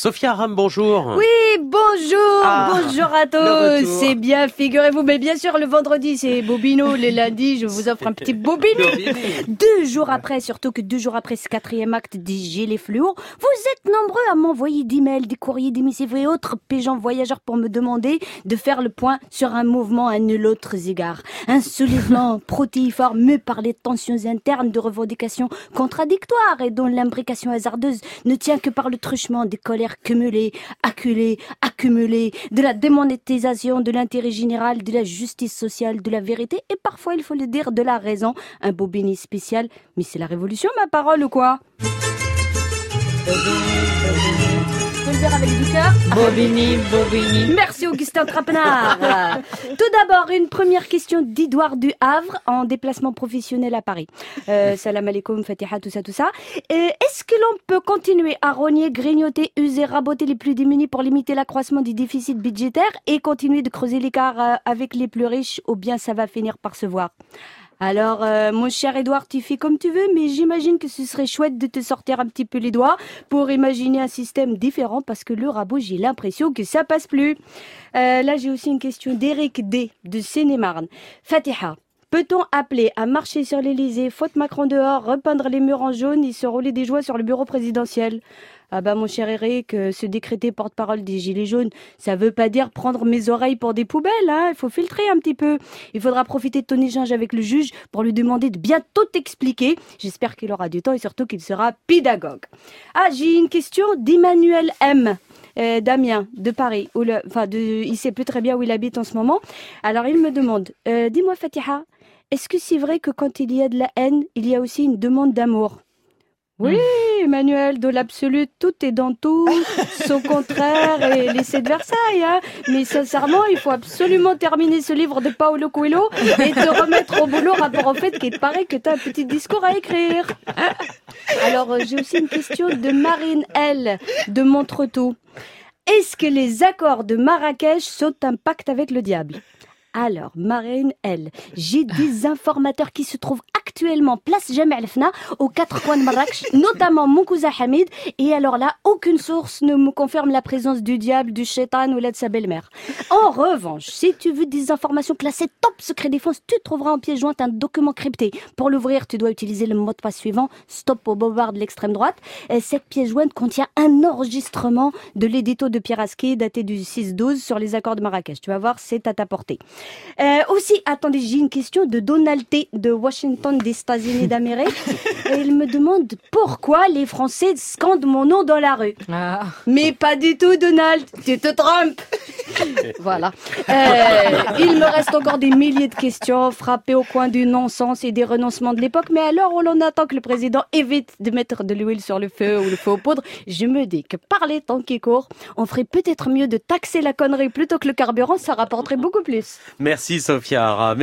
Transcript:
Sophia Aram, bonjour. Oui, bonjour, Ah, bonjour à tous. C'est bien, figurez-vous. Mais bien sûr, le vendredi, c'est Bobino. Le lundi, je vous offre un petit Bobino. Deux jours après, surtout que deux jours après ce quatrième acte des Gilets fluo, vous êtes nombreux à m'envoyer d'emails, des courriers, des missives et autres pégeants voyageurs pour me demander de faire le point sur un mouvement à nul autre égard. Un soulèvement protéiforme par les tensions internes de revendications contradictoires et dont l'imbrication hasardeuse ne tient que par le truchement des colères cumulées, acculées, accumulées, de la démonétisation de l'intérêt général, de la justice sociale, de la vérité et parfois, il faut le dire, de la raison. Un bobini spécial. Mais c'est la révolution, ma parole, ou quoi? Je peux le dire avec du cœur Bobini, Bobini. Merci Augustin Trapenard. Tout d'abord, une première question d'Edouard du Havre en déplacement professionnel à Paris. Euh, salam alaikum, Fatiha, tout ça, tout ça. Est-ce que l'on peut continuer à rogner, grignoter, user, raboter les plus démunis pour limiter l'accroissement du déficit budgétaire et continuer de creuser l'écart euh, avec les plus riches ou bien ça va finir par se voir? Alors, euh, mon cher Edouard, tu fais comme tu veux, mais j'imagine que ce serait chouette de te sortir un petit peu les doigts pour imaginer un système différent parce que le rabot, j'ai l'impression que ça passe plus. Euh, là, j'ai aussi une question d'Éric D. de Seine-et-Marne. Fatiha. Peut-on appeler à marcher sur l'Elysée, faute Macron dehors, repeindre les murs en jaune et se rouler des joies sur le bureau présidentiel? Ah bah mon cher Eric, euh, se décréter porte-parole des Gilets jaunes, ça veut pas dire prendre mes oreilles pour des poubelles, hein il faut filtrer un petit peu. Il faudra profiter de ton échange avec le juge pour lui demander de bien tout expliquer. J'espère qu'il aura du temps et surtout qu'il sera pédagogue. Ah, j'ai une question d'Emmanuel M. Euh, Damien de Paris, où le, enfin, il sait plus très bien où il habite en ce moment. Alors il me demande, euh, dis-moi Fatiha, est-ce que c'est vrai que quand il y a de la haine, il y a aussi une demande d'amour? Oui, Emmanuel, de l'absolu, tout est dans tout, son contraire et l'essai de Versailles. Hein. Mais sincèrement, il faut absolument terminer ce livre de Paolo Coelho et te remettre au boulot rapport au fait qu'il paraît que tu as un petit discours à écrire. Alors, euh, j'ai aussi une question de Marine L. de Montretout. Est-ce que les accords de Marrakech sont un pacte avec le diable? Alors, Marine L, j'ai des informateurs qui se trouvent actuellement place Jamel Al-Fna aux quatre coins de Marrakech, notamment cousin Hamid. Et alors là, aucune source ne me confirme la présence du diable, du shaitan ou là de sa belle-mère. En revanche, si tu veux des informations classées top secret défense, tu trouveras en pièce jointe un document crypté. Pour l'ouvrir, tu dois utiliser le mot de passe suivant, stop au bobard de l'extrême droite. Et cette pièce jointe contient un enregistrement de l'édito de Pierre Asquet daté du 6-12 sur les accords de Marrakech. Tu vas voir, c'est à ta portée. Euh, aussi, attendez, j'ai une question de Donald T. de Washington des États-Unis d'Amérique. Et il me demande pourquoi les Français scandent mon nom dans la rue. Ah. Mais pas du tout, Donald. Tu te trompes. voilà. Euh, il me reste encore des milliers de questions frappées au coin du non-sens et des renoncements de l'époque. Mais alors, on en attend que le président évite de mettre de l'huile sur le feu ou le feu aux poudres. Je me dis que par les temps qui courent, on ferait peut-être mieux de taxer la connerie plutôt que le carburant. Ça rapporterait beaucoup plus. Merci Sophia.